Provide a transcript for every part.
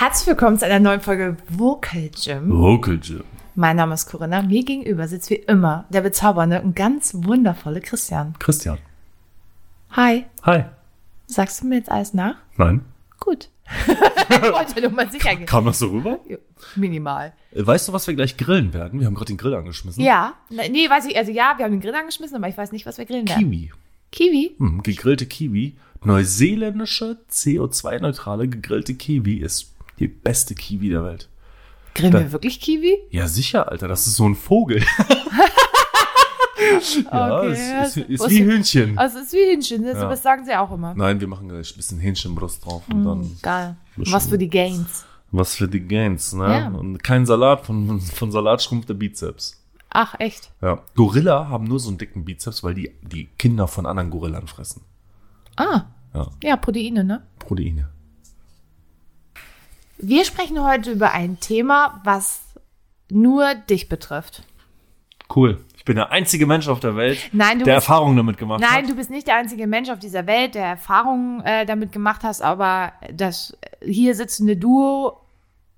Herzlich willkommen zu einer neuen Folge Vocal Gym. Vocal Gym. Mein Name ist Corinna. Mir gegenüber sitzt wie immer der bezaubernde und ganz wundervolle Christian. Christian. Hi. Hi. Sagst du mir jetzt alles nach? Nein. Gut. ich wollte nur mal sicher gehen. Kam das so rüber? Minimal. Äh, Weißt du, was wir gleich grillen werden? Wir haben gerade den Grill angeschmissen. Ja. Ne- Nee, weiß ich. Also ja, wir haben den Grill angeschmissen, aber ich weiß nicht, was wir grillen werden. Kiwi. Kiwi? Hm, gegrillte Kiwi. Neuseeländische, CO2-neutrale gegrillte Kiwi ist die beste Kiwi der Welt. Grillen Da- wir wirklich Kiwi? Ja, sicher, Alter. Das ist so ein Vogel. ja, Okay, es das- ist, ist wie Hühnchen. Also es ist wie Hähnchen, das, Ja. sagen sie auch immer. Nein, wir machen gleich ein bisschen Hähnchenbrust drauf und dann Geil. Was für die Gains. was für die Gains, ne? Ja. Und kein Salat, von, von Salat schrumpft der Bizeps. Ach, echt? Ja. Gorilla haben nur so einen dicken Bizeps, weil die die Kinder von anderen Gorillan fressen. Ah. Ja. Ja, Proteine, ne? Proteine. Wir sprechen heute über ein Thema, was nur dich betrifft. Cool. Ich bin der einzige Mensch auf der Welt, Nein, der Erfahrungen damit gemacht nein, hat. du bist nicht der einzige Mensch auf dieser Welt, der Erfahrungen äh, damit gemacht hast, aber das hier sitzende Duo,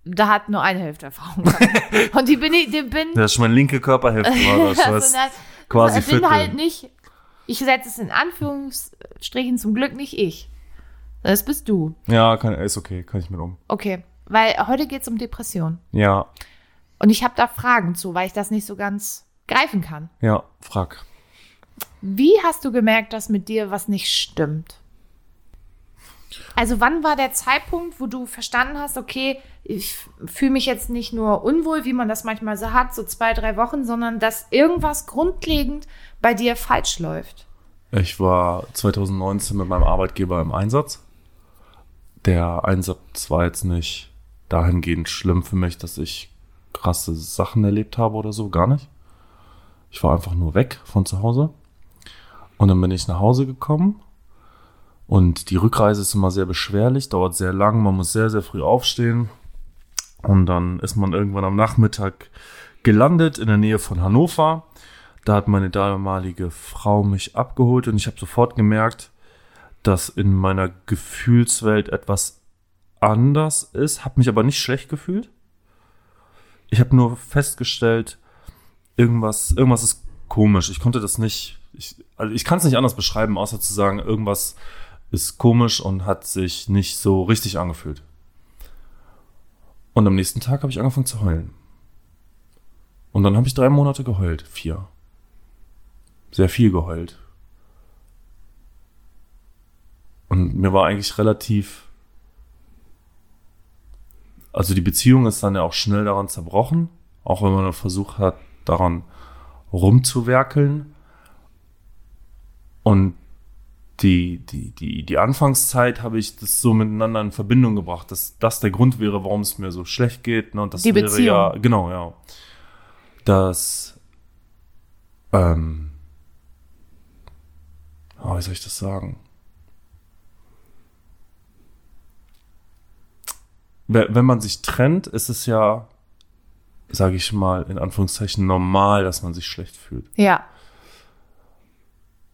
da hat nur eine Hälfte Erfahrung. gehabt. Und die bin ich, die bin, Das ist meine linke Körperhälfte, war das. also, das, quasi ich bin Viertel. halt nicht, ich setze es in Anführungsstrichen zum Glück nicht ich. Das bist du. Ja, kann, ist okay, kann ich mit um. Okay, weil heute geht es um Depression. Ja, Und ich habe da Fragen zu, weil ich das nicht so ganz greifen kann. ja, frag. Wie hast du gemerkt, dass mit dir was nicht stimmt? Also wann war der Zeitpunkt, wo du verstanden hast, okay, ich fühle mich jetzt nicht nur unwohl, wie man das manchmal so hat, so zwei, drei Wochen, sondern dass irgendwas grundlegend bei dir falsch läuft? Ich war 2019 mit meinem Arbeitgeber im Einsatz. Der Einsatz war jetzt nicht dahingehend schlimm für mich, dass ich krasse Sachen erlebt habe oder so, gar nicht. Ich war einfach nur weg von zu Hause. Und dann bin ich nach Hause gekommen. Und die Rückreise ist immer sehr beschwerlich, dauert sehr lang, man muss sehr, sehr früh aufstehen. Und dann ist man irgendwann am Nachmittag gelandet in der Nähe von Hannover. Da hat meine damalige Frau mich abgeholt und ich habe sofort gemerkt, dass in meiner Gefühlswelt etwas anders ist, habe mich aber nicht schlecht gefühlt. Ich habe nur festgestellt, irgendwas, irgendwas ist komisch. Ich konnte das nicht, ich, also ich kann es nicht anders beschreiben, außer zu sagen, irgendwas ist komisch und hat sich nicht so richtig angefühlt. Und am nächsten Tag habe ich angefangen zu heulen. Und dann habe ich drei Monate geheult, vier. Sehr viel geheult. Und mir war eigentlich relativ. Also die Beziehung ist dann ja auch schnell daran zerbrochen, auch wenn man versucht hat, daran rumzuwerkeln. Und die, die, die, die Anfangszeit habe ich das so miteinander in Verbindung gebracht, dass das der Grund wäre, warum es mir so schlecht geht. Ne? Und das Die wäre Beziehung. ja, genau, ja. Dass, ähm, oh, wie soll ich das sagen? Wenn man sich trennt, ist es ja, sage ich mal, in Anführungszeichen normal, dass man sich schlecht fühlt. Ja.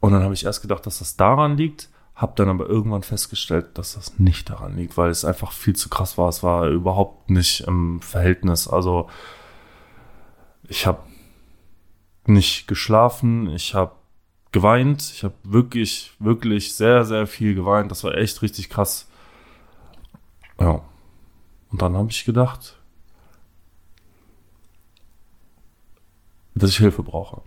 Und dann habe ich erst gedacht, dass das daran liegt, habe dann aber irgendwann festgestellt, dass das nicht daran liegt, weil es einfach viel zu krass war. Es war überhaupt nicht im Verhältnis. Also ich habe nicht geschlafen, ich habe geweint, ich habe wirklich, wirklich sehr, sehr viel geweint. Das war echt richtig krass. Und dann habe ich gedacht, dass ich Hilfe brauche.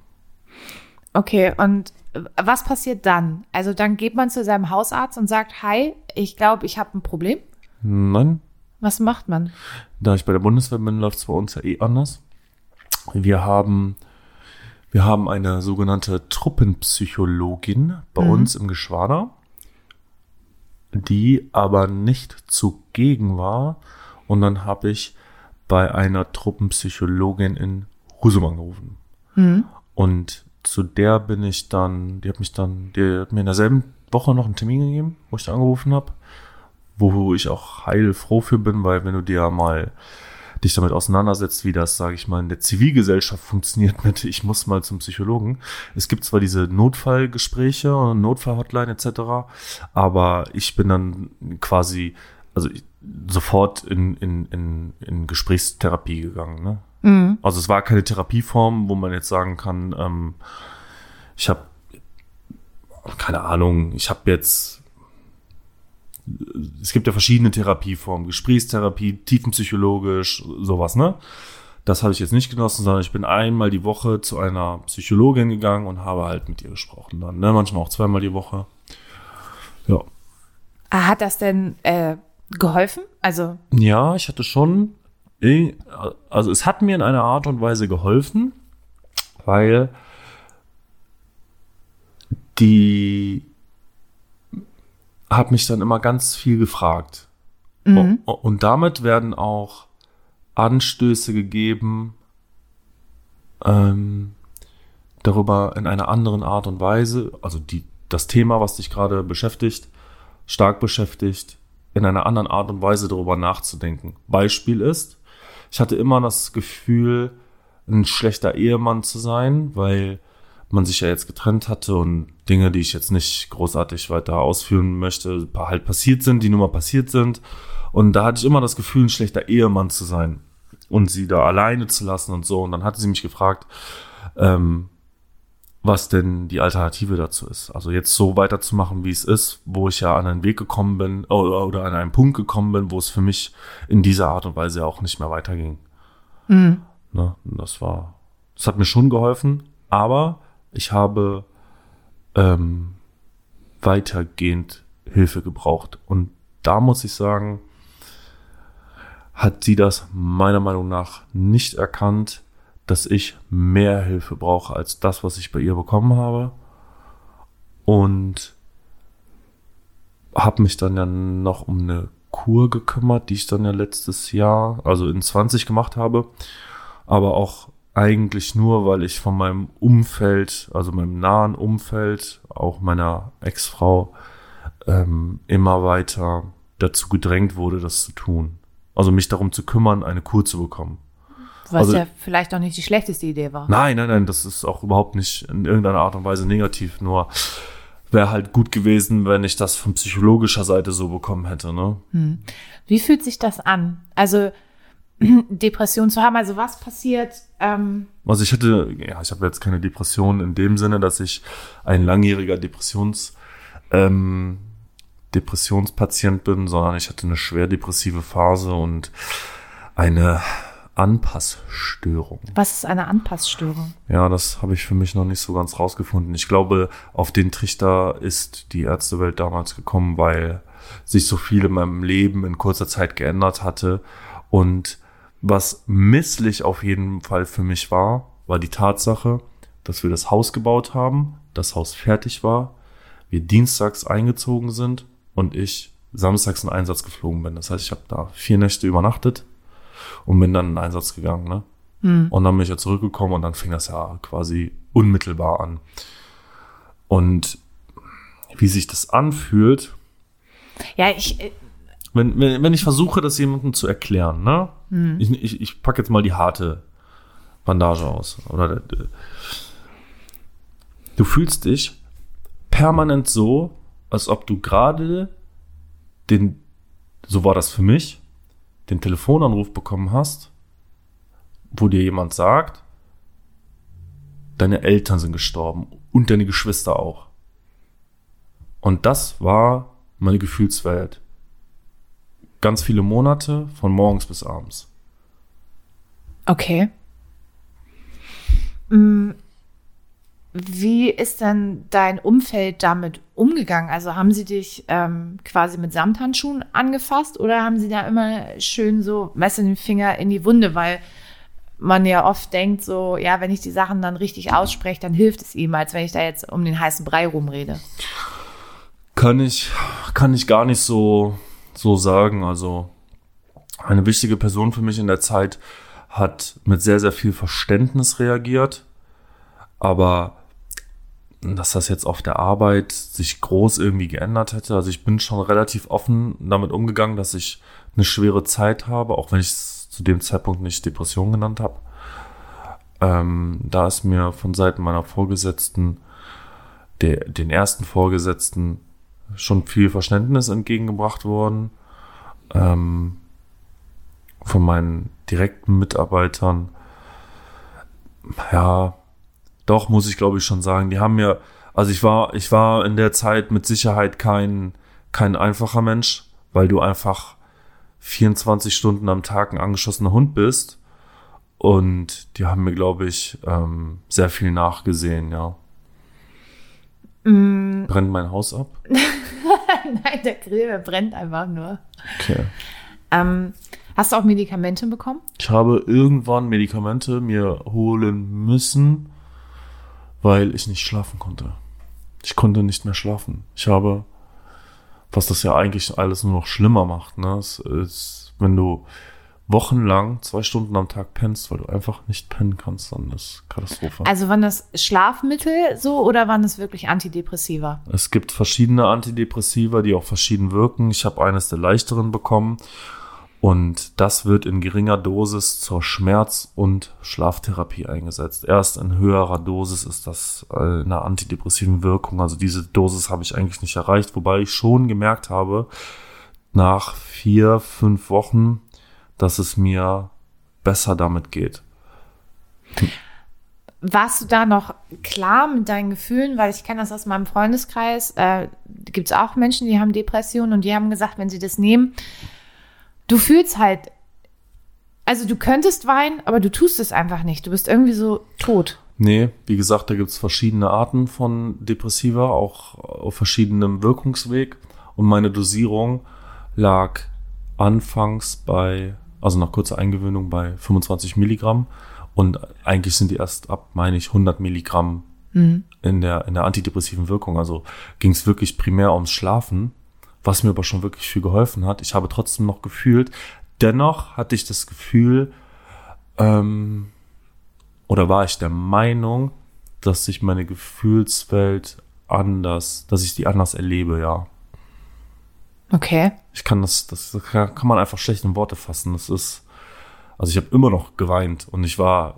Okay, und was passiert dann? Also dann geht man zu seinem Hausarzt und sagt, hi, ich glaube, ich habe ein Problem. Nein, Was macht man? da ich bei der Bundeswehr bin, läuft es bei uns ja eh anders. Wir haben, wir haben eine sogenannte Truppenpsychologin bei uns im Geschwader, die aber nicht zugegen war. Und dann habe ich bei einer Truppenpsychologin in Husum angerufen. Und zu der bin ich dann, die hat mich dann, die hat mir in derselben Woche noch einen Termin gegeben, wo ich da angerufen habe, wo ich auch heilfroh für bin, weil wenn du dir mal dich damit auseinandersetzt, wie das, sage ich mal, in der Zivilgesellschaft funktioniert mit, ich muss mal zum Psychologen. Es gibt zwar diese Notfallgespräche und Notfallhotline etc., aber ich bin dann quasi also ich, sofort in, in, in, in Gesprächstherapie gegangen. Ne? Mhm. Also es war keine Therapieform, wo man jetzt sagen kann, ähm, ich habe keine Ahnung, ich habe jetzt es gibt ja verschiedene Therapieformen, Gesprächstherapie, tiefenpsychologisch, sowas, ne? Das habe ich jetzt nicht genossen, sondern ich bin einmal die Woche zu einer Psychologin gegangen und habe halt mit ihr gesprochen dann, ne? Manchmal auch zweimal die Woche. Ja. Ah, Hat das denn äh, geholfen? Also, Ja, ich hatte schon, also es hat mir in einer Art und Weise geholfen, weil die hat mich dann immer ganz viel gefragt. mhm. Und damit werden auch Anstöße gegeben, ähm, darüber in einer anderen Art und Weise, also die, das Thema, was dich gerade beschäftigt, stark beschäftigt, in einer anderen Art und Weise darüber nachzudenken. Beispiel ist, ich hatte immer das Gefühl, ein schlechter Ehemann zu sein, weil man sich ja jetzt getrennt hatte und Dinge, die ich jetzt nicht großartig weiter ausführen möchte, halt passiert sind, die nun mal passiert sind. Und da hatte ich immer das Gefühl, ein schlechter Ehemann zu sein und sie da alleine zu lassen und so. Und dann hatte sie mich gefragt, ähm, was denn die Alternative dazu ist. Also jetzt so weiterzumachen, wie es ist, wo ich ja an einen Weg gekommen bin oder, oder an einen Punkt gekommen bin, wo es für mich in dieser Art und Weise auch nicht mehr weiterging. Mhm. Ne? Das war, das hat mir schon geholfen, aber ich habe ähm, weitergehend Hilfe gebraucht. Und da muss ich sagen, hat sie das meiner Meinung nach nicht erkannt, dass ich mehr Hilfe brauche als das, was ich bei ihr bekommen habe. Und habe mich dann ja noch um eine Kur gekümmert, die ich dann ja letztes Jahr, also in 20 gemacht habe. Aber auch eigentlich nur, weil ich von meinem Umfeld, also meinem nahen Umfeld, auch meiner Ex-Frau, ähm, immer weiter dazu gedrängt wurde, das zu tun. Also mich darum zu kümmern, eine Kur zu bekommen. Was Also- ja vielleicht auch nicht die schlechteste Idee war. Nein, nein, nein, das ist auch überhaupt nicht in irgendeiner Art und Weise negativ. Nur wäre halt gut gewesen, wenn ich das von psychologischer Seite so bekommen hätte. Ne? Wie fühlt sich das an? Also, Depression zu haben, also was passiert? Ähm, Also ich hatte, ja, ich habe jetzt keine Depression in dem Sinne, dass ich ein langjähriger Depressions, ähm, Depressionspatient bin, sondern ich hatte eine schwer depressive Phase und eine Anpassstörung. was ist eine Anpassstörung? Ja, das habe ich für mich noch nicht so ganz rausgefunden. Ich glaube, auf den Trichter ist die Ärztewelt damals gekommen, weil sich so viel in meinem Leben in kurzer Zeit geändert hatte. Und was misslich auf jeden Fall für mich war, war die Tatsache, dass wir das Haus gebaut haben, das Haus fertig war, wir dienstags eingezogen sind und ich samstags in Einsatz geflogen bin. Das heißt, ich habe da vier Nächte übernachtet und bin dann in Einsatz gegangen. Ne? Und dann bin ich ja zurückgekommen und dann fing das ja quasi unmittelbar an. Und wie sich das anfühlt, Ja, ich, äh, wenn, wenn, wenn ich versuche, das jemandem zu erklären, ne? Ich, ich, ich packe jetzt mal die harte Bandage aus. Oder äh, du fühlst dich permanent so, als ob du gerade den, so war das für mich, den Telefonanruf bekommen hast, wo dir jemand sagt, deine Eltern sind gestorben und deine Geschwister auch. Und das war meine Gefühlswelt. Ganz viele Monate, von morgens bis abends. okay. Wie ist denn dein Umfeld damit umgegangen? Also haben sie dich ähm, quasi mit Samthandschuhen angefasst oder haben sie da immer schön so Messer den Finger in die Wunde, weil man ja oft denkt so, ja, wenn ich die Sachen dann richtig ausspreche, dann hilft es ihm, als wenn ich da jetzt um den heißen Brei rumrede. Kann ich, kann ich gar nicht so, so sagen. Also, eine wichtige Person für mich in der Zeit hat mit sehr, sehr viel Verständnis reagiert. Aber dass das jetzt auf der Arbeit sich groß irgendwie geändert hätte. Also ich bin schon relativ offen damit umgegangen, dass ich eine schwere Zeit habe, auch wenn ich es zu dem Zeitpunkt nicht Depression genannt habe. Ähm, da ist mir von Seiten meiner Vorgesetzten, der, den ersten Vorgesetzten, schon viel Verständnis entgegengebracht worden. ähm, von meinen direkten Mitarbeitern, ja, doch, muss ich glaube ich schon sagen, die haben mir, also ich war, ich war in der Zeit mit Sicherheit kein, kein einfacher Mensch, weil du einfach 24 Stunden am Tag ein angeschossener Hund bist. Und die haben mir, glaube ich, ähm, sehr viel nachgesehen, ja. Mm. Brennt mein Haus ab? Nein, der Grill brennt einfach nur. Okay. Ähm, hast du auch Medikamente bekommen? Ich habe irgendwann Medikamente mir holen müssen, weil ich nicht schlafen konnte. Ich konnte nicht mehr schlafen. Ich habe, was das ja eigentlich alles nur noch schlimmer macht, ne? Es ist, wenn du wochenlang zwei Stunden am Tag pennst, weil du einfach nicht pennen kannst, dann ist Katastrophe. Also waren das Schlafmittel so oder waren das wirklich Antidepressiva? Es gibt verschiedene Antidepressiva, die auch verschieden wirken. Ich habe eines der leichteren bekommen und das wird in geringer Dosis zur Schmerz- und Schlaftherapie eingesetzt. Erst in höherer Dosis ist das äh, eine antidepressiven Wirkung. Also diese Dosis habe ich eigentlich nicht erreicht, wobei ich schon gemerkt habe, nach vier, fünf Wochen dass es mir besser damit geht. Warst du da noch klar mit deinen Gefühlen? Weil ich kenne das aus meinem Freundeskreis. Äh, Gibt es auch Menschen, die haben Depressionen und die haben gesagt, wenn sie das nehmen, du fühlst halt, also du könntest weinen, aber du tust es einfach nicht. Du bist irgendwie so tot. Nee, wie gesagt, da gibt es verschiedene Arten von Depressiva, auch auf verschiedenem Wirkungsweg. Und meine Dosierung lag anfangs bei also nach kurzer Eingewöhnung bei 25 Milligramm. Und eigentlich sind die erst ab, meine ich, 100 Milligramm mhm. in, der, in der antidepressiven Wirkung. Also ging es wirklich primär ums Schlafen, was mir aber schon wirklich viel geholfen hat. Ich habe trotzdem noch gefühlt, dennoch hatte ich das Gefühl, ähm, oder war ich der Meinung, dass sich meine Gefühlswelt anders, dass ich die anders erlebe, ja. Okay. Ich kann das, das kann man einfach schlecht in Worte fassen. Das ist, also ich habe immer noch geweint und ich war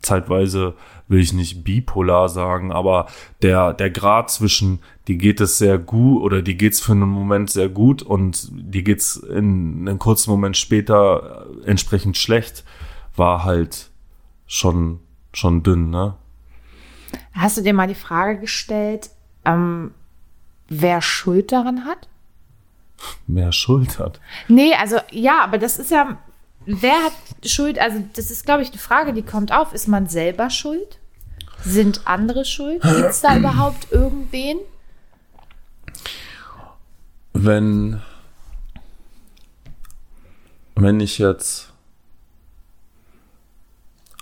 zeitweise, will ich nicht bipolar sagen, aber der, der Grad zwischen, die geht es sehr gut oder die geht's für einen Moment sehr gut und die geht's in einen kurzen Moment später entsprechend schlecht, war halt schon, schon dünn, ne? Hast du dir mal die Frage gestellt, ähm, wer Schuld daran hat? mehr Schuld hat. Nee, also ja, aber das ist ja, wer hat Schuld? Also das ist, glaube ich, eine Frage, die kommt auf. Ist man selber schuld? Sind andere schuld? Gibt es da überhaupt irgendwen? Wenn, wenn ich jetzt,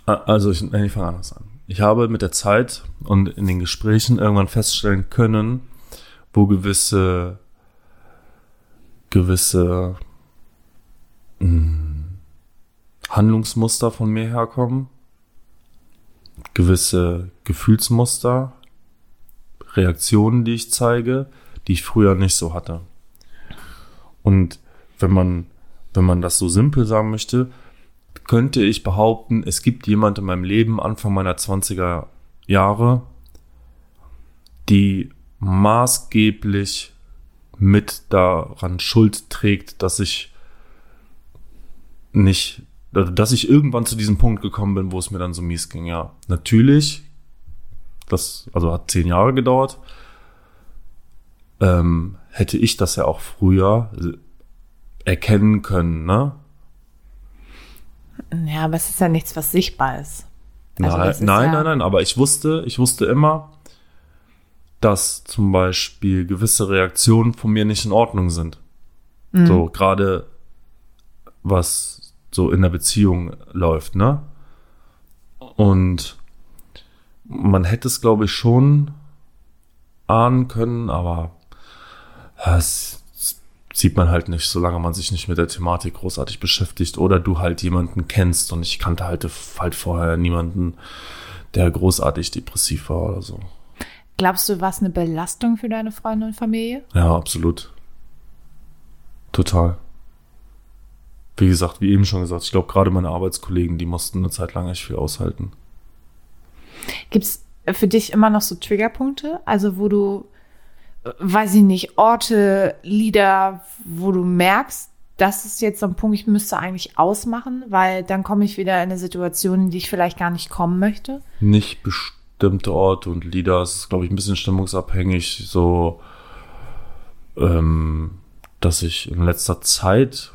also ich, ich fange anders an. Ich habe mit der Zeit und in den Gesprächen irgendwann feststellen können, wo gewisse gewisse mh, hm, Handlungsmuster von mir herkommen, gewisse Gefühlsmuster, Reaktionen, die ich zeige, die ich früher nicht so hatte. Und wenn man, wenn man das so simpel sagen möchte, könnte ich behaupten, es gibt jemand in meinem Leben Anfang meiner 20er Jahre, die maßgeblich mit daran Schuld trägt, dass ich nicht, dass ich irgendwann zu diesem Punkt gekommen bin, wo es mir dann so mies ging. Ja, natürlich, das also hat zehn Jahre gedauert. Ähm, hätte ich das ja auch früher erkennen können, ne? Ja, aber es ist ja nichts, was sichtbar ist. Also nein, nein, ja nein, nein, aber ich wusste, ich wusste immer, dass zum Beispiel gewisse Reaktionen von mir nicht in Ordnung sind. Mhm. So gerade was so in der Beziehung läuft, ne? Und man hätte es, glaube ich, schon ahnen können, aber es sieht man halt nicht, solange man sich nicht mit der Thematik großartig beschäftigt oder du halt jemanden kennst und ich kannte halt, halt vorher niemanden, der großartig depressiv war oder so. Glaubst du, was eine Belastung für deine Freunde und Familie? Ja, absolut. Total. Wie gesagt, wie eben schon gesagt, ich glaube, gerade meine Arbeitskollegen, die mussten eine Zeit lang echt viel aushalten. Gibt es für dich immer noch so Triggerpunkte? Also, wo du, weiß ich nicht, Orte, Lieder, wo du merkst, das ist jetzt so ein Punkt, ich müsste eigentlich ausmachen, weil dann komme ich wieder in eine Situation, in die ich vielleicht gar nicht kommen möchte? Nicht bestimmte Orte und Lieder. Es ist, glaube ich, ein bisschen stimmungsabhängig. So, ähm, dass ich in letzter Zeit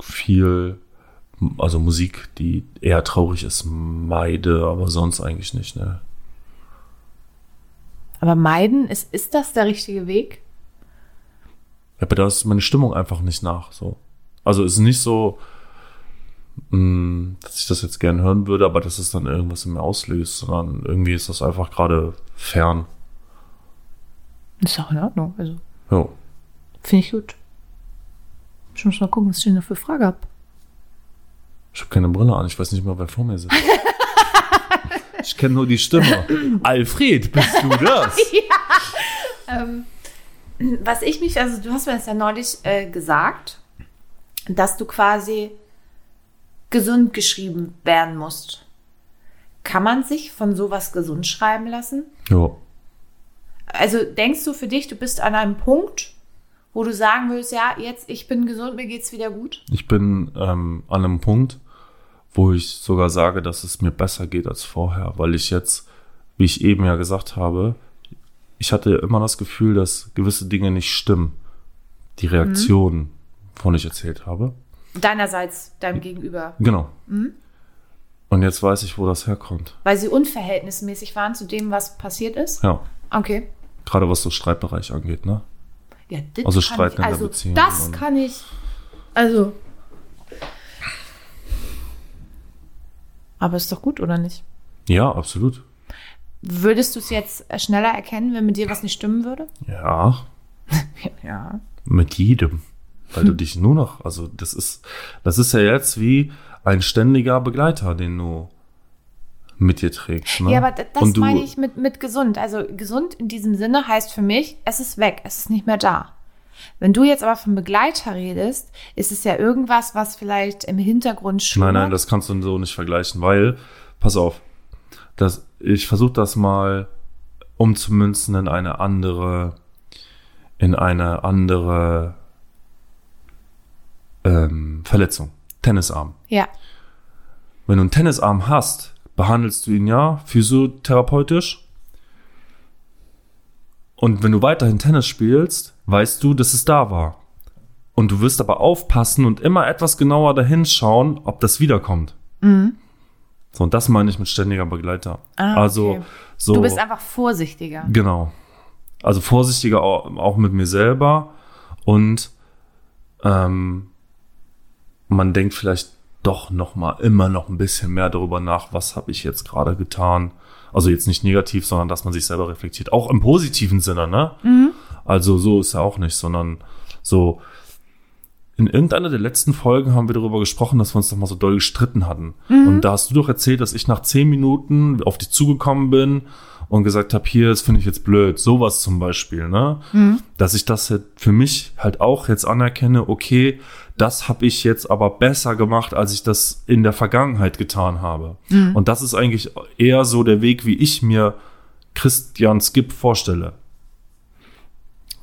viel, also Musik, die eher traurig ist, meide, aber sonst eigentlich nicht, ne? Aber meiden, ist, ist das der richtige Weg? Ja, aber da ist meine Stimmung einfach nicht nach, so. Also es ist nicht so, mh, dass ich das jetzt gern hören würde, aber dass es dann irgendwas in mir auslöst, sondern irgendwie ist das einfach gerade fern. Ist auch in Ordnung. Also Ja. finde ich gut. Ich muss mal gucken, was ich denn da für Frage habe. Ich habe keine Brille an, ich weiß nicht mehr, wer vor mir sitzt. ich kenne nur die Stimme. Alfred, bist du das? Ähm, was ich mich, also du hast mir das ja neulich äh, gesagt, dass du quasi gesund geschrieben werden musst. Kann man sich von sowas gesund schreiben lassen? Ja. Also denkst du für dich, du bist an einem Punkt, wo du sagen willst, ja, jetzt ich bin gesund, mir geht's wieder gut? Ich bin ähm, an einem Punkt, wo ich sogar sage, dass es mir besser geht als vorher, weil ich jetzt, wie ich eben ja gesagt habe, ich hatte immer das Gefühl, dass gewisse Dinge nicht stimmen. Die Reaktionen, wovon ich erzählt habe. Deinerseits deinem Gegenüber, Genau. Und jetzt weiß ich, wo das herkommt. weil sie unverhältnismäßig waren zu dem, was passiert ist? Ja. Okay. Gerade was so Streitbereich angeht, ne? Ja, das Also kann Streit ich, in der also Beziehung das kann ich. Also. Aber ist doch gut, oder nicht? Ja, absolut. Würdest du es jetzt schneller erkennen, wenn mit dir was nicht stimmen würde? Ja, Ja. mit jedem. Weil du dich nur noch, also das ist, das ist ja jetzt wie ein ständiger Begleiter, den du mit dir trägst. Ne? Ja, aber das du, meine ich mit, mit gesund. Also gesund in diesem Sinne heißt für mich, es ist weg, es ist nicht mehr da. Wenn du jetzt aber vom Begleiter redest, ist es ja irgendwas, was vielleicht im Hintergrund schlummert. Nein, nein, das kannst du so nicht vergleichen, weil, pass auf, das, ich versuche das mal umzumünzen in eine andere, in eine andere ähm, Verletzung. Tennisarm. Ja, Wenn du einen Tennisarm hast, behandelst du ihn ja physiotherapeutisch. Und wenn du weiterhin Tennis spielst, weißt du, dass es da war. Und du wirst aber aufpassen und immer etwas genauer dahin schauen, ob das wiederkommt. So, und das meine ich mit ständiger Begleiter. Ah, also, okay. so. du bist einfach vorsichtiger. Genau. Also vorsichtiger auch, auch mit mir selber und ähm, man denkt vielleicht doch noch mal immer noch ein bisschen mehr darüber nach, was habe ich jetzt gerade getan. Also jetzt nicht negativ, sondern dass man sich selber reflektiert. Auch im positiven Sinne, ne? Also so ist ja auch nicht, sondern so in irgendeiner der letzten Folgen haben wir darüber gesprochen, dass wir uns doch mal so doll gestritten hatten. Und da hast du doch erzählt, dass ich nach zehn Minuten auf dich zugekommen bin und gesagt habe, hier, das finde ich jetzt blöd. Sowas zum Beispiel, ne? Dass ich das für mich halt auch jetzt anerkenne, okay, das habe ich jetzt aber besser gemacht, als ich das in der Vergangenheit getan habe. Und das ist eigentlich eher so der Weg, wie ich mir Christian Skip vorstelle.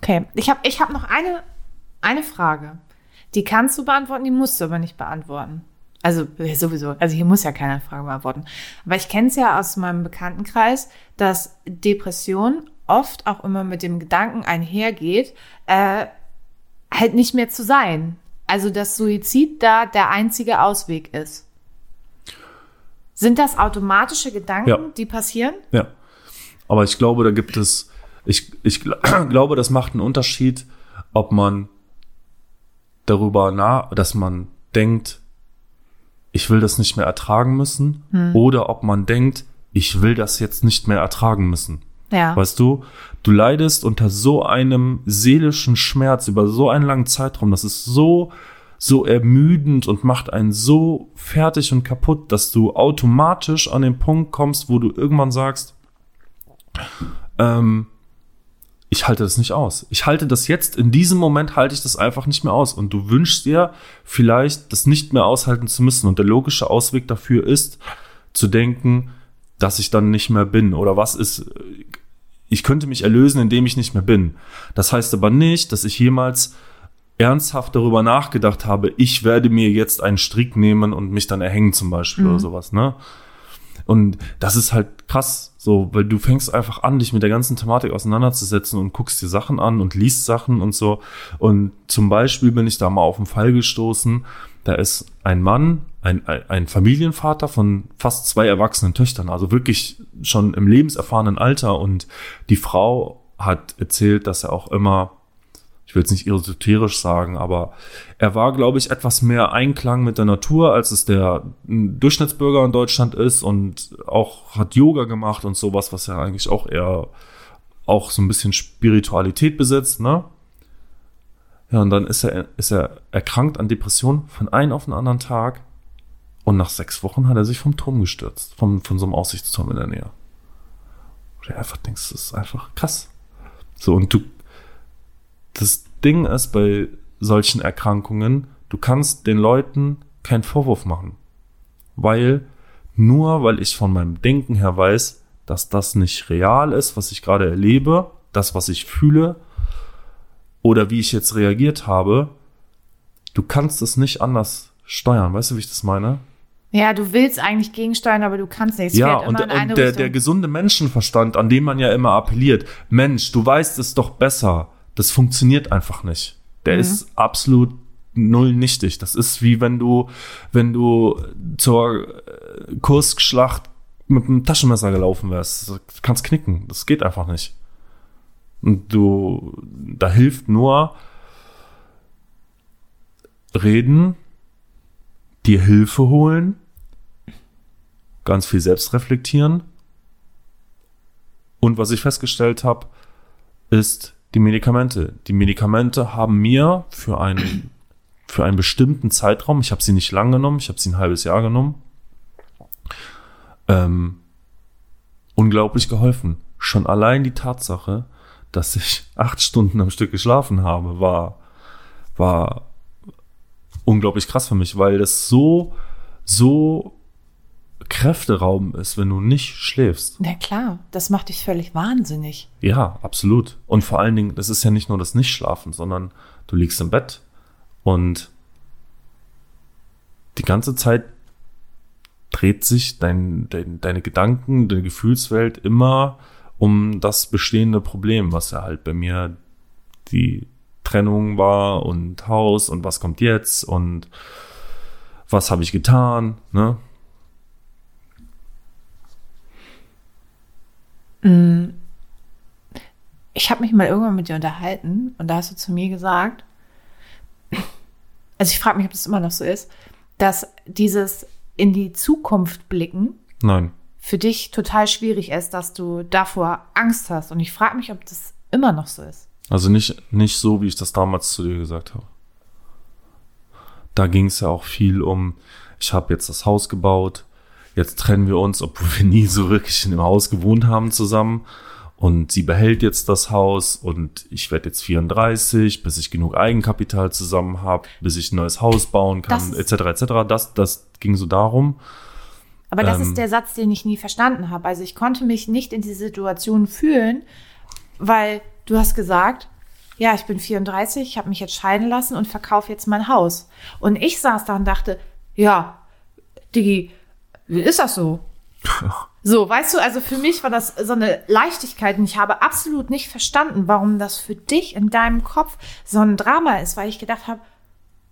Okay, ich habe ich hab noch eine, eine Frage. Die kannst du beantworten, die musst du aber nicht beantworten. Also sowieso, also hier muss ja keiner Frage beantworten. Aber ich kenne es ja aus meinem Bekanntenkreis, dass Depression oft auch immer mit dem Gedanken einhergeht, äh, halt nicht mehr zu sein. Also dass Suizid da der einzige Ausweg ist. Sind das automatische Gedanken, Ja. die passieren? Ja. Aber ich glaube, da gibt es, ich, ich gl- glaube, das macht einen Unterschied, ob man darüber nach, dass man denkt, ich will das nicht mehr ertragen müssen, oder ob man denkt, ich will das jetzt nicht mehr ertragen müssen. Ja. Weißt du, du leidest unter so einem seelischen Schmerz über so einen langen Zeitraum. Das ist so, so ermüdend und macht einen so fertig und kaputt, dass du automatisch an den Punkt kommst, wo du irgendwann sagst, ähm, ich halte das nicht aus. Ich halte das jetzt, in diesem Moment halte ich das einfach nicht mehr aus. Und du wünschst dir vielleicht, das nicht mehr aushalten zu müssen. Und der logische Ausweg dafür ist, zu denken, dass ich dann nicht mehr bin. Oder was ist, ich könnte mich erlösen, indem ich nicht mehr bin. Das heißt aber nicht, dass ich jemals ernsthaft darüber nachgedacht habe, ich werde mir jetzt einen Strick nehmen und mich dann erhängen zum Beispiel oder sowas, ne? Und das ist halt krass, so, weil du fängst einfach an, dich mit der ganzen Thematik auseinanderzusetzen und guckst dir Sachen an und liest Sachen und so. Und zum Beispiel bin ich da mal auf einen Fall gestoßen, da ist ein Mann, ein, ein, ein Familienvater von fast zwei erwachsenen Töchtern, also wirklich schon im lebenserfahrenen Alter. Und die Frau hat erzählt, dass er auch immer ich will jetzt nicht esoterisch sagen, aber er war, glaube ich, etwas mehr Einklang mit der Natur, als es der Durchschnittsbürger in Deutschland ist und auch hat Yoga gemacht und sowas, was ja eigentlich auch eher auch so ein bisschen Spiritualität besitzt, ne? Ja, und dann ist er, ist er erkrankt an Depression von einem auf den anderen Tag. Und nach sechs Wochen hat er sich vom Turm gestürzt, vom, von so einem Aussichtsturm in der Nähe. Wo du einfach denkst, das ist einfach krass. So, und du das Ding ist bei solchen Erkrankungen, du kannst den Leuten keinen Vorwurf machen. Weil nur weil ich von meinem Denken her weiß, dass das nicht real ist, was ich gerade erlebe, das, was ich fühle oder wie ich jetzt reagiert habe, du kannst es nicht anders steuern. Weißt du, wie ich das meine? Ja, du willst eigentlich gegensteuern, aber du kannst nicht. Es ja, und, und der, der gesunde Menschenverstand, an dem man ja immer appelliert, Mensch, du weißt es doch besser. Das funktioniert einfach nicht. Der mhm. ist absolut null nichtig. Das ist wie wenn du, wenn du zur äh, Kurskschlacht mit einem Taschenmesser gelaufen wärst. Du kannst knicken. Das geht einfach nicht. Und du, da hilft nur reden, dir Hilfe holen, ganz viel selbst reflektieren. Und was ich festgestellt habe, ist die Medikamente. Die Medikamente haben mir für einen, für einen bestimmten Zeitraum, ich habe sie nicht lang genommen, ich habe sie ein halbes Jahr genommen, ähm, unglaublich geholfen. Schon allein die Tatsache, dass ich acht Stunden am Stück geschlafen habe, war, war unglaublich krass für mich, weil das so, so Kräfteraum ist, wenn du nicht schläfst. Na klar, das macht dich völlig wahnsinnig. Ja, absolut. Und vor allen Dingen, das ist ja nicht nur das Nichtschlafen, sondern du liegst im Bett und die ganze Zeit dreht sich dein, dein, deine Gedanken, deine Gefühlswelt immer um das bestehende Problem, was ja halt bei mir die Trennung war und Haus und was kommt jetzt und was habe ich getan, ne? Ich habe mich mal irgendwann mit dir unterhalten und da hast du zu mir gesagt, also ich frage mich, ob das immer noch so ist, dass dieses in die Zukunft blicken Nein. für dich total schwierig ist, dass du davor Angst hast. Und ich frage mich, ob das immer noch so ist. Also nicht, nicht so, wie ich das damals zu dir gesagt habe. Da ging es ja auch viel um, ich habe jetzt das Haus gebaut, jetzt trennen wir uns, obwohl wir nie so wirklich in dem Haus gewohnt haben zusammen. Und sie behält jetzt das Haus und ich werde jetzt 34, bis ich genug Eigenkapital zusammen habe, bis ich ein neues Haus bauen kann, etc. etc. Das, das ging so darum. Aber das ähm, ist der Satz, den ich nie verstanden habe. Also ich konnte mich nicht in diese Situation fühlen, weil du hast gesagt, ja, ich bin 34, ich habe mich jetzt scheiden lassen und verkaufe jetzt mein Haus. Und ich saß da und dachte, ja, Digi, ist das so? So, weißt du, also für mich war das so eine Leichtigkeit und ich habe absolut nicht verstanden, warum das für dich in deinem Kopf so ein Drama ist, weil ich gedacht habe,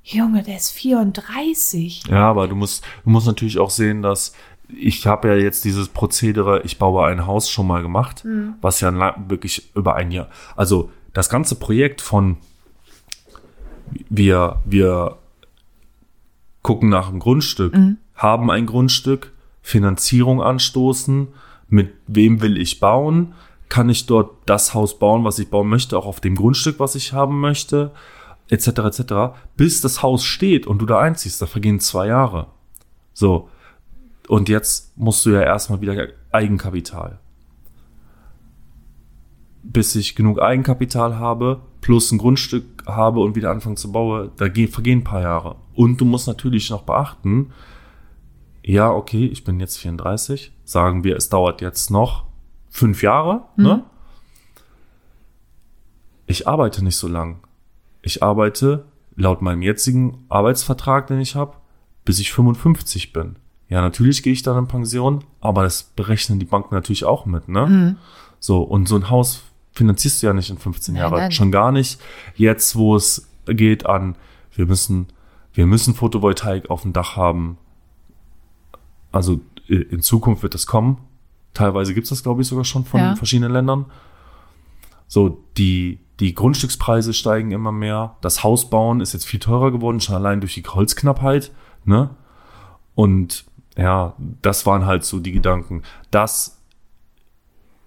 Junge, der ist 34. Ja, aber du musst, du musst natürlich auch sehen, dass ich habe ja jetzt dieses Prozedere, ich baue ein Haus schon mal gemacht, mhm. was ja wirklich über ein Jahr, also das ganze Projekt von wir, wir gucken nach einem Grundstück, mhm haben ein Grundstück, Finanzierung anstoßen, mit wem will ich bauen, kann ich dort das Haus bauen, was ich bauen möchte, auch auf dem Grundstück, was ich haben möchte, etc. etc. Bis das Haus steht und du da einziehst, da vergehen zwei Jahre. So. Und jetzt musst du ja erstmal wieder Eigenkapital. Bis ich genug Eigenkapital habe, plus ein Grundstück habe und wieder anfangen zu bauen, da vergehen ein paar Jahre. Und du musst natürlich noch beachten, ja, okay, ich bin jetzt 34, sagen wir, es dauert jetzt noch fünf Jahre, mhm. ne? Ich arbeite nicht so lang. Ich arbeite laut meinem jetzigen Arbeitsvertrag, den ich habe, bis ich 55 bin. Ja, natürlich gehe ich dann in Pension, aber das berechnen die Banken natürlich auch mit, ne? Mhm. So, und so ein Haus finanzierst du ja nicht in 15 Nein, Jahren. Schon gar nicht jetzt, wo es geht an, wir müssen, wir müssen Photovoltaik auf dem Dach haben. Also äh, in Zukunft wird das kommen. Teilweise gibt es das, glaube ich, sogar schon von Ja. verschiedenen Ländern. So, die, die Grundstückspreise steigen immer mehr. Das Hausbauen ist jetzt viel teurer geworden, schon allein durch die Holzknappheit. Ne? Und ja, das waren halt so die Gedanken. Das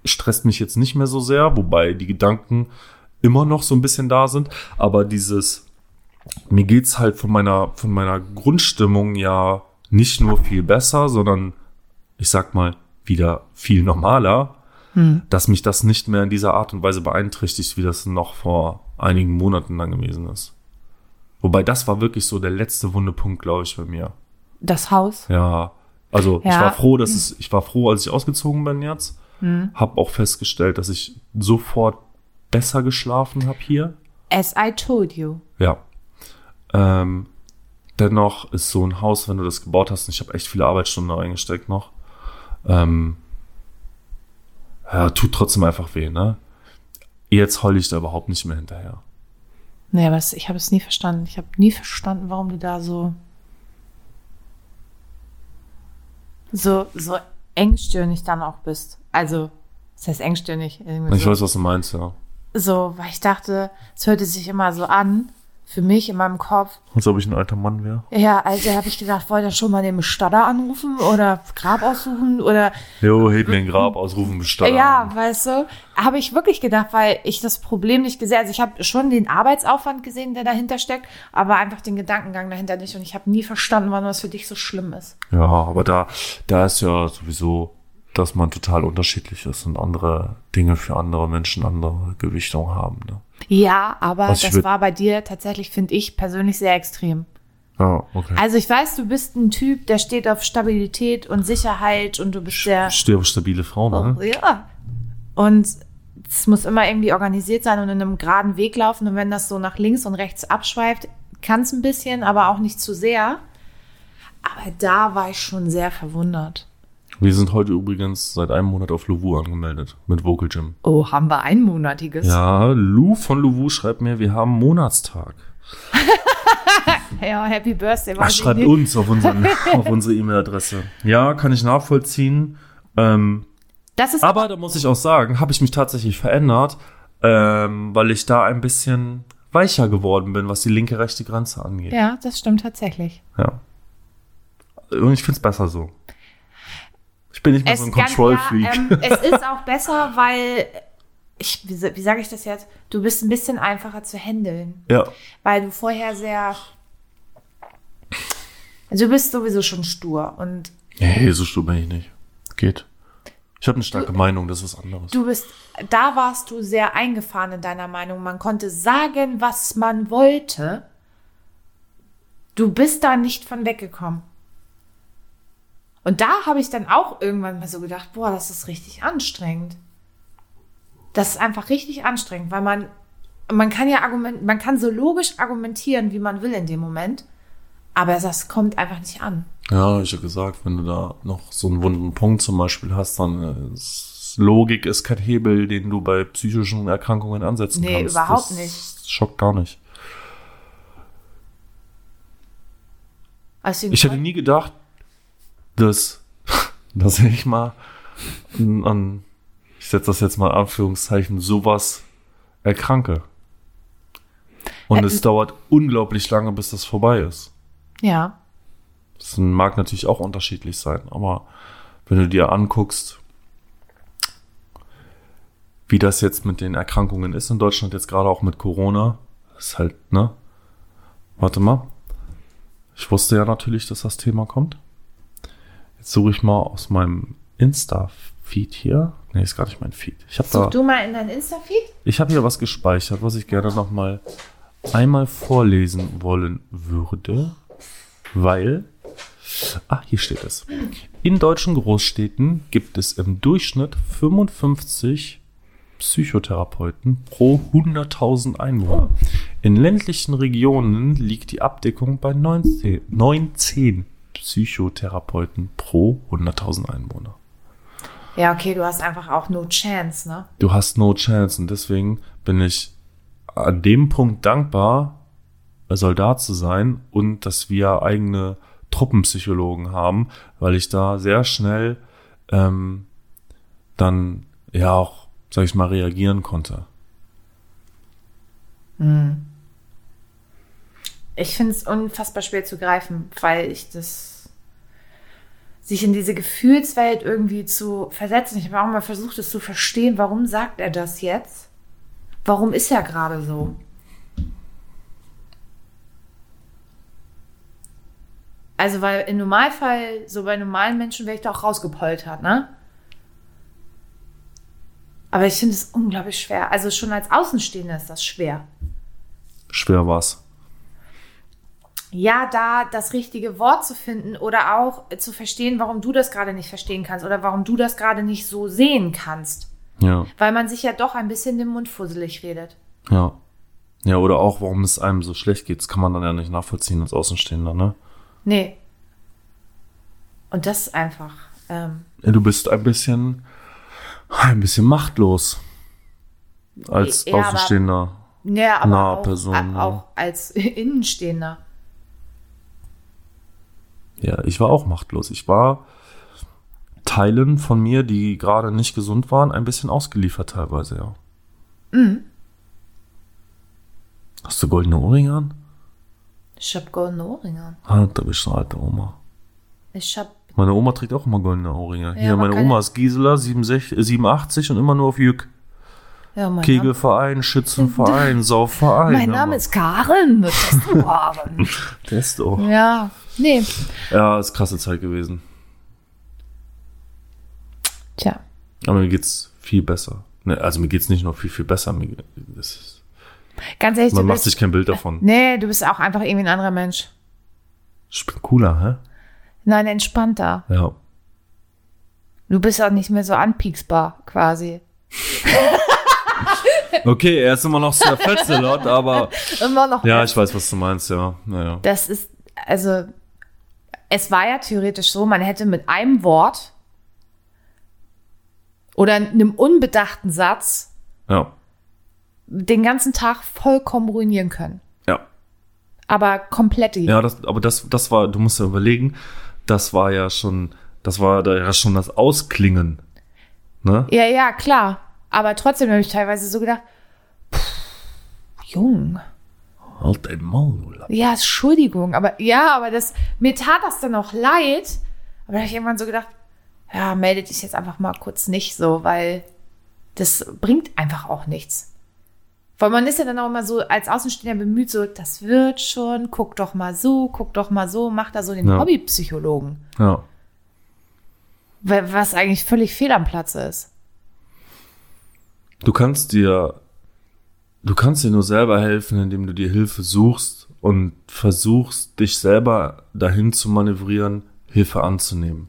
stresst mich jetzt nicht mehr so sehr, wobei die Gedanken immer noch so ein bisschen da sind. Aber dieses, mir geht's halt von meiner, von meiner Grundstimmung ja nicht nur viel besser, sondern ich sag mal wieder viel normaler, dass mich das nicht mehr in dieser Art und Weise beeinträchtigt, wie das noch vor einigen Monaten dann gewesen ist. Wobei das war wirklich so der letzte Wundepunkt, glaube ich, bei mir. Das Haus. Ja, also ich Ja. war froh, dass es, ich war froh, als ich ausgezogen bin jetzt. Hab auch festgestellt, dass ich sofort besser geschlafen habe hier. As I told you. Ja. Ähm, dennoch ist so ein Haus, wenn du das gebaut hast, und ich habe echt viele Arbeitsstunden reingesteckt noch, ähm, ja, tut trotzdem einfach weh, ne? Jetzt heule ich da überhaupt nicht mehr hinterher. Nee, aber ich habe es nie verstanden. Ich habe nie verstanden, warum du da so so so engstirnig dann auch bist. Also, das heißt engstirnig. Ich so. weiß, was du meinst, ja. so, weil ich dachte, es hörte sich immer so an, für mich in meinem Kopf. Als ob ich ein alter Mann wäre. Ja, also habe ich gedacht, wollte er schon mal den Bestatter anrufen oder Grab aussuchen oder Jo, heb mir ein Grab aus, rufen Bestatter Ja, an. weißt du, habe ich wirklich gedacht, weil ich das Problem nicht gesehen, also ich habe schon den Arbeitsaufwand gesehen, der dahinter steckt, aber einfach den Gedankengang dahinter nicht und ich habe nie verstanden, warum das für dich so schlimm ist. Ja, aber da, da ist ja sowieso, dass man total unterschiedlich ist und andere Dinge für andere Menschen andere Gewichtung haben. Ne? Ja, aber das war bei dir tatsächlich, finde ich, persönlich sehr extrem. Ja, okay. Also ich weiß, du bist ein Typ, der steht auf Stabilität und Sicherheit und du bist sehr Ich stehe auf stabile Frauen, ne? Ja. Und es muss immer irgendwie organisiert sein und in einem geraden Weg laufen. Und wenn das so nach links und rechts abschweift, kann es ein bisschen, aber auch nicht zu sehr. Aber da war ich schon sehr verwundert. Wir sind heute übrigens seit einem Monat auf Louvu angemeldet mit Vocal Gym. Oh, haben wir einmonatiges? Ja, Lou von Louvu schreibt mir, wir haben Monatstag. Ja, Happy Birthday. Ach, schreibt nicht. uns auf, unseren, auf unsere E-Mail-Adresse. Ja, kann ich nachvollziehen. Ähm, Das ist aber da muss ich auch sagen, habe ich mich tatsächlich verändert, ähm, weil ich da ein bisschen weicher geworden bin, was die linke rechte Grenze angeht. ja, das stimmt tatsächlich. Ja. Und ich finde es besser so. Ich bin nicht mehr so ein Control-Freak. Ja, ähm, es ist auch besser, weil ich, wie, wie sage ich das jetzt? Du bist ein bisschen einfacher zu handeln. ja. weil du vorher sehr. Also du bist sowieso schon stur und Nee, so stur bin ich nicht. Geht. Ich habe eine starke Meinung, das ist was anderes. du bist, da warst du sehr eingefahren in deiner Meinung. Man konnte sagen, was man wollte. Du bist da nicht von weggekommen. Und da habe ich dann auch irgendwann mal so gedacht, boah, das ist richtig anstrengend. Das ist einfach richtig anstrengend, weil man, man kann ja argument, man kann so logisch argumentieren, wie man will in dem Moment, aber das kommt einfach nicht an. Ja, ich habe gesagt, wenn du da noch so einen wunden Punkt zum Beispiel hast, dann ist Logik ist kein Hebel, den du bei psychischen Erkrankungen ansetzen Nee, kannst. überhaupt das nicht. Schockt gar nicht. Also Ich hätte nie gedacht, dass, dass ich mal an, an ich setze das jetzt mal in Anführungszeichen, sowas erkranke. Und Äh, es dauert unglaublich lange, bis das vorbei ist. ja, Das mag natürlich auch unterschiedlich sein, aber wenn du dir anguckst, wie das jetzt mit den Erkrankungen ist in Deutschland, jetzt gerade auch mit Corona, ist halt, ne? Warte mal. Ich wusste ja natürlich, dass das Thema kommt. Jetzt suche ich mal aus meinem Insta-Feed hier. Nee, ist gar nicht mein Feed. Ich habe such da, du mal in dein Insta-Feed. ich habe hier was gespeichert, was ich gerne noch mal einmal vorlesen wollen würde, weil Ah, hier steht es. In deutschen Großstädten gibt es im Durchschnitt 55 Psychotherapeuten pro 100.000 Einwohner. In ländlichen Regionen liegt die Abdeckung bei 19, 19 Psychotherapeuten pro 100.000 Einwohner. Ja, okay, du hast einfach auch no chance, ne? Du hast no chance und deswegen bin ich an dem Punkt dankbar, Soldat zu sein und dass wir eigene Truppenpsychologen haben, weil ich da sehr schnell ähm, dann ja auch, sag ich mal, reagieren konnte. Ich finde es unfassbar schwer zu greifen, weil ich das sich in diese Gefühlswelt irgendwie zu versetzen. Ich habe auch mal versucht, es zu verstehen, warum sagt er das jetzt? Warum ist er gerade so? Also, weil im Normalfall, so bei normalen Menschen wäre ich da auch rausgepoltert, ne? Aber ich finde es unglaublich schwer. Also schon als Außenstehender ist das schwer. Schwer war's. Ja, da das richtige Wort zu finden oder auch zu verstehen, warum du das gerade nicht verstehen kannst oder warum du das gerade nicht so sehen kannst. Ja, Weil man sich ja doch ein bisschen den Mund fusselig redet. ja. Ja, oder auch, warum es einem so schlecht geht, das kann man dann ja nicht nachvollziehen als Außenstehender, ne? Nee. Und das ist einfach. Ähm, Ja, du bist ein bisschen, ein bisschen machtlos. Als Ja, aber- Außenstehender. ja, aber auch, Person, a- ja. auch als Innenstehender. Ja, ich war auch machtlos. Ich war Teilen von mir, die gerade nicht gesund waren, ein bisschen ausgeliefert teilweise, ja. Mhm. Hast du goldene Ohrringe an? Ich hab goldene Ohrringe. an. Ah, da bist du eine alte Oma. Ich hab. Meine Oma trägt auch immer goldene Ohrringe. Hier, aber meine Oma ist Gisela, 67, äh, 87 und immer nur auf Jück. Ja, mein Kegelverein, Schützenverein, Saufverein. Mein Name aber- ist Karen mit Testohaaren. Testo. ja. Nee. Ja, ist krasse Zeit gewesen. Tja. Aber mir geht's viel besser. Ne, also mir geht's nicht nur viel, viel besser. Mir, ist, Ganz ehrlich, man macht bist. sich kein Bild davon. Nee, du bist auch einfach irgendwie ein anderer Mensch. Ich bin cooler, hä? Nein, entspannter. Ja. Du bist auch nicht mehr so anpieksbar, quasi. Okay, er ist immer noch sehr Fetzelot, aber Immer noch. ja, ich weiß, was du meinst, ja. Naja. Das ist, also, es war ja theoretisch so, man hätte mit einem Wort oder einem unbedachten Satz Ja. den ganzen Tag vollkommen ruinieren können. Ja. Aber komplett. Ja, das, aber das, das war, du musst ja überlegen, das war ja schon, das war ja schon das Ausklingen. Ne? Ja, ja, klar. Aber trotzdem habe ich teilweise so gedacht, pff, Jung. Halt dein Maul. Ja, Entschuldigung, aber ja, aber das, mir tat das dann auch leid. Aber da habe ich irgendwann so gedacht, ja, melde dich jetzt einfach mal kurz nicht so, weil das bringt einfach auch nichts. Weil man ist ja dann auch immer so als Außenstehender bemüht, so, das wird schon, guck doch mal so, guck doch mal so, mach da so den Ja. Hobbypsychologen. Ja. Wa- Was eigentlich völlig fehl am Platze ist. Du kannst dir, du kannst dir nur selber helfen, indem du dir Hilfe suchst und versuchst, dich selber dahin zu manövrieren, Hilfe anzunehmen.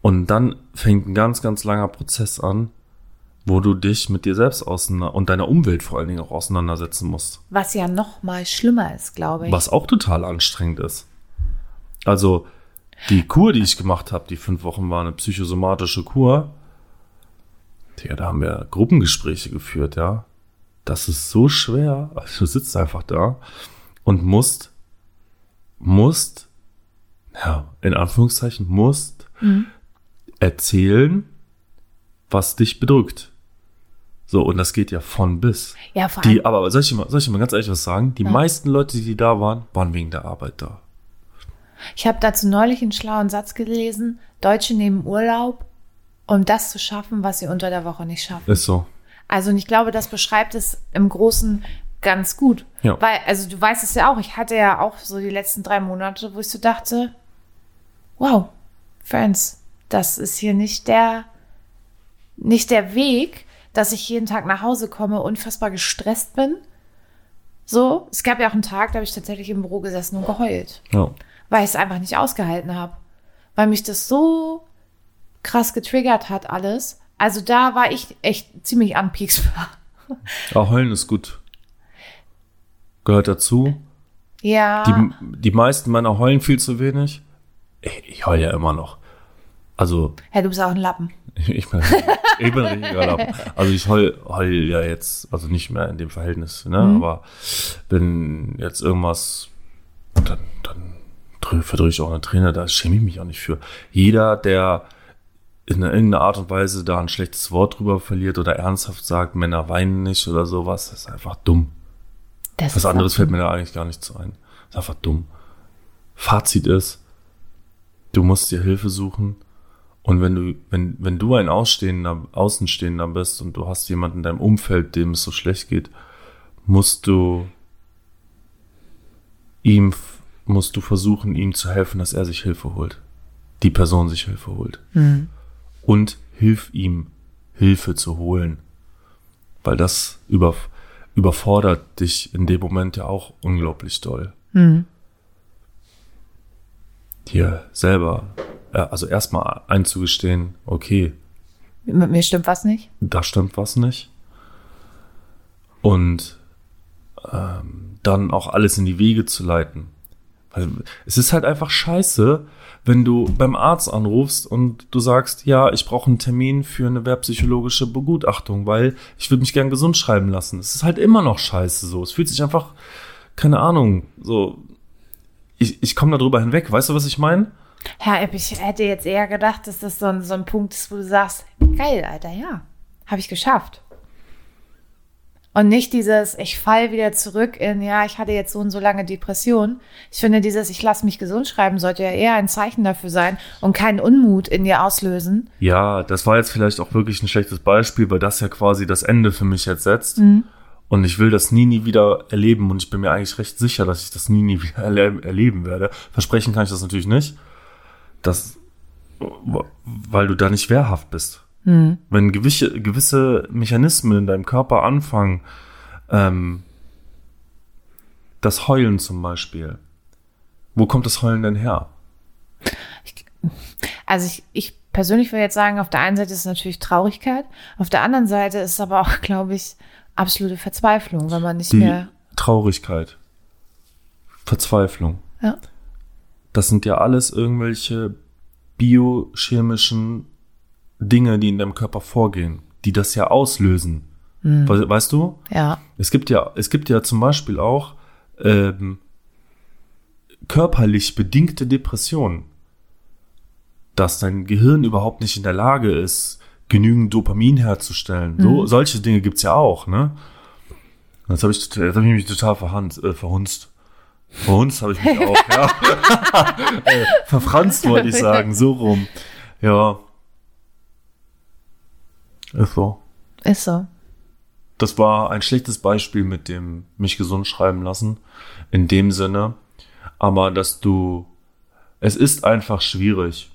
Und dann fängt ein ganz, ganz langer Prozess an, wo du dich mit dir selbst auseinander und deiner Umwelt vor allen Dingen auch auseinandersetzen musst. Was ja noch mal schlimmer ist, glaube ich. Was auch total anstrengend ist. Also, die Kur, die ich gemacht habe, die fünf Wochen war eine psychosomatische Kur. Ja, da haben wir Gruppengespräche geführt, ja. Das ist so schwer. Also, du sitzt einfach da und musst, musst, ja, in Anführungszeichen, musst erzählen, was dich bedrückt. So, und das geht ja von bis. Ja, vor allem, Die, aber soll ich, mal, soll ich mal ganz ehrlich was sagen? Die Ja. meisten Leute, die da waren, waren wegen der Arbeit da. ich habe dazu neulich einen schlauen Satz gelesen. Deutsche nehmen Urlaub, um das zu schaffen, was sie unter der Woche nicht schaffen. Ist so. Also, und ich glaube, das beschreibt es im Großen ganz gut. Ja. Weil, also du weißt es ja auch, ich hatte ja auch so die letzten drei Monate, wo ich so dachte, wow, Friends, das ist hier nicht der, nicht der Weg, dass ich jeden Tag nach Hause komme, unfassbar gestresst bin. So, es gab ja auch einen Tag, da habe ich tatsächlich im Büro gesessen und geheult, Ja. weil ich es einfach nicht ausgehalten habe. Weil mich das so krass getriggert hat alles. Also da war ich echt ziemlich anpieksbar. Aber heulen ist gut. gehört dazu. Ja. Die, die meisten Männer heulen viel zu wenig. Ich, ich heule ja immer noch. Also, ja, du bist auch ein Lappen. ich bin, ich bin ein richtiger Lappen. Also ich heul, heul ja jetzt, also nicht mehr in dem Verhältnis, ne? Aber wenn jetzt irgendwas, dann, dann drü- verdrücke ich auch eine Träne, da schäme ich mich auch nicht für. Jeder, der in irgendeiner Art und Weise da ein schlechtes Wort drüber verliert oder ernsthaft sagt, Männer weinen nicht oder sowas, das ist einfach dumm. Das Was anderes fällt mir da eigentlich gar nicht zu ein. Das ist einfach dumm. Fazit ist, du musst dir Hilfe suchen. Und wenn du, wenn, wenn du ein Ausstehender, Außenstehender bist und du hast jemanden in deinem Umfeld, dem es so schlecht geht, musst du ihm, musst du versuchen, ihm zu helfen, dass er sich Hilfe holt. Die Person sich Hilfe holt. Und hilf ihm, Hilfe zu holen. Weil das über, überfordert dich in dem Moment ja auch unglaublich doll. Dir selber, ja, also erstmal einzugestehen, okay, Mit mir stimmt was nicht. da stimmt was nicht. Und ähm, dann auch alles in die Wege zu leiten. Weil es ist halt einfach scheiße, wenn du beim Arzt anrufst und du sagst, ja, ich brauche einen Termin für eine werbpsychologische Begutachtung, weil ich würde mich gern gesund schreiben lassen. Es ist halt immer noch scheiße so. Es fühlt sich einfach, keine Ahnung, so. Ich, ich komme darüber hinweg. Weißt du, was ich meine? Ja, ich hätte jetzt eher gedacht, dass das so ein, so ein Punkt ist, wo du sagst, geil, Alter, ja, habe ich geschafft. Und nicht dieses, ich fall wieder zurück in, ja, ich hatte jetzt so und so lange Depression. Ich finde, dieses, ich lasse mich gesund schreiben, sollte ja eher ein Zeichen dafür sein und keinen Unmut in dir auslösen. Ja, das war jetzt vielleicht auch wirklich ein schlechtes Beispiel, weil das ja quasi das Ende für mich jetzt setzt. Und ich will das nie, nie wieder erleben. Und ich bin mir eigentlich recht sicher, dass ich das nie, nie wieder erle erleben werde. Versprechen kann ich das natürlich nicht. Das, weil du da nicht wehrhaft bist. Wenn gewisse, gewisse Mechanismen in deinem Körper anfangen, ähm, das Heulen zum Beispiel. Wo kommt das Heulen denn her? Also ich, ich persönlich würde jetzt sagen, auf der einen Seite ist es natürlich Traurigkeit, auf der anderen Seite ist es aber auch, glaube ich, absolute Verzweiflung, wenn man nicht Die mehr. Traurigkeit, Verzweiflung. Ja. Das sind ja alles irgendwelche biochemischen Dinge, die in deinem Körper vorgehen, die das ja auslösen. We weißt du? Ja. Es gibt ja, es gibt ja zum Beispiel auch ähm, körperlich bedingte Depressionen, dass dein Gehirn überhaupt nicht in der Lage ist, genügend Dopamin herzustellen. So, solche Dinge gibt's ja auch, ne? Jetzt habe ich, jetzt hab ich mich total verhunzt, äh, verhunzt. Verhunzt habe ich mich auch, ja. äh, verfranst wollte ich sagen, so rum. Ja. Ist so. Ist so. Das war ein schlechtes Beispiel mit dem mich gesund schreiben lassen. In dem Sinne. Aber dass du, es ist einfach schwierig.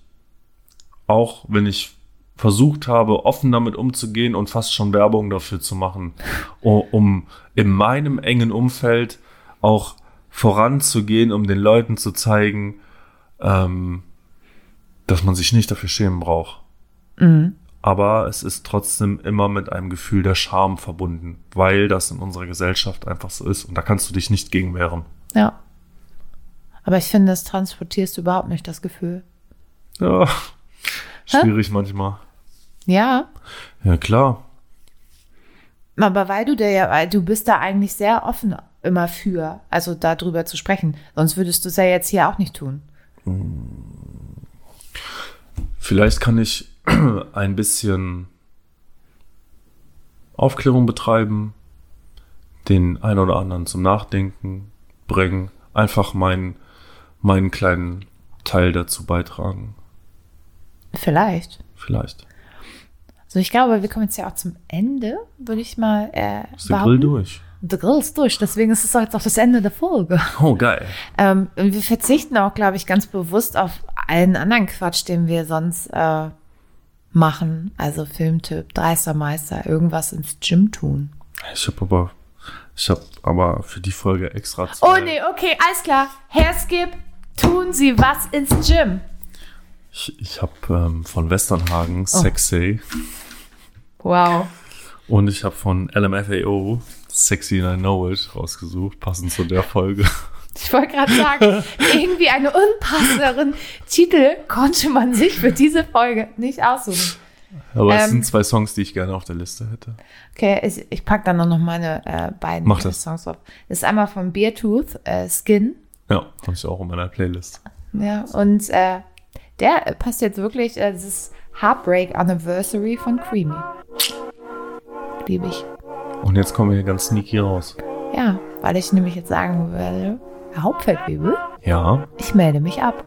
Auch wenn ich versucht habe, offen damit umzugehen und fast schon Werbung dafür zu machen, um in meinem engen Umfeld auch voranzugehen, um den Leuten zu zeigen, ähm, dass man sich nicht dafür schämen braucht aber es ist trotzdem immer mit einem Gefühl der Scham verbunden, weil das in unserer Gesellschaft einfach so ist und da kannst du dich nicht gegen wehren. Ja. Aber ich finde, das transportierst du überhaupt nicht, das Gefühl. Ja, schwierig manchmal. Ja. Ja, klar. Aber weil du der ja, weil du bist da eigentlich sehr offen immer für, also darüber zu sprechen. Sonst würdest du es ja jetzt hier auch nicht tun. Vielleicht kann ich ein bisschen Aufklärung betreiben, den einen oder anderen zum Nachdenken bringen, einfach meinen, meinen kleinen Teil dazu beitragen. Vielleicht. Vielleicht. Also ich glaube, wir kommen jetzt ja auch zum Ende, würde ich mal äh, Ist der Grill durch? Der Grill ist durch, deswegen ist es auch jetzt auch das Ende der Folge. Oh, geil. Ähm, wir verzichten auch, glaube ich, ganz bewusst auf allen anderen Quatsch, den wir sonst äh, machen. Also Filmtipp, Dreister Meister, irgendwas ins Gym tun. Ich habe aber, ich habe aber für die Folge extra Oh zwei. nee, okay, alles klar. Herr Skip, tun Sie was ins Gym. Ich, ich habe ähm, von Westernhagen Sexy Wow. und ich habe von LMFAO Sexy and I Know It rausgesucht, passend zu der Folge. Ich wollte gerade sagen, irgendwie einen unpassenderen Titel konnte man sich für diese Folge nicht aussuchen. Aber es Ähm. sind zwei Songs, die ich gerne auf der Liste hätte. Okay, ich, ich packe dann noch meine äh, beiden Mach das. Songs auf. Das ist einmal von Beartooth, äh, Skin. Ja, habe ich auch in meiner Playlist. Ja, und äh, der passt jetzt wirklich, äh, das ist Heartbreak Anniversary von Creamy. Liebe ich. Und jetzt kommen wir hier ganz sneaky raus. Ja, weil ich nämlich jetzt sagen werde, Herr Hauptfeldwebel, Ja, ich melde mich ab.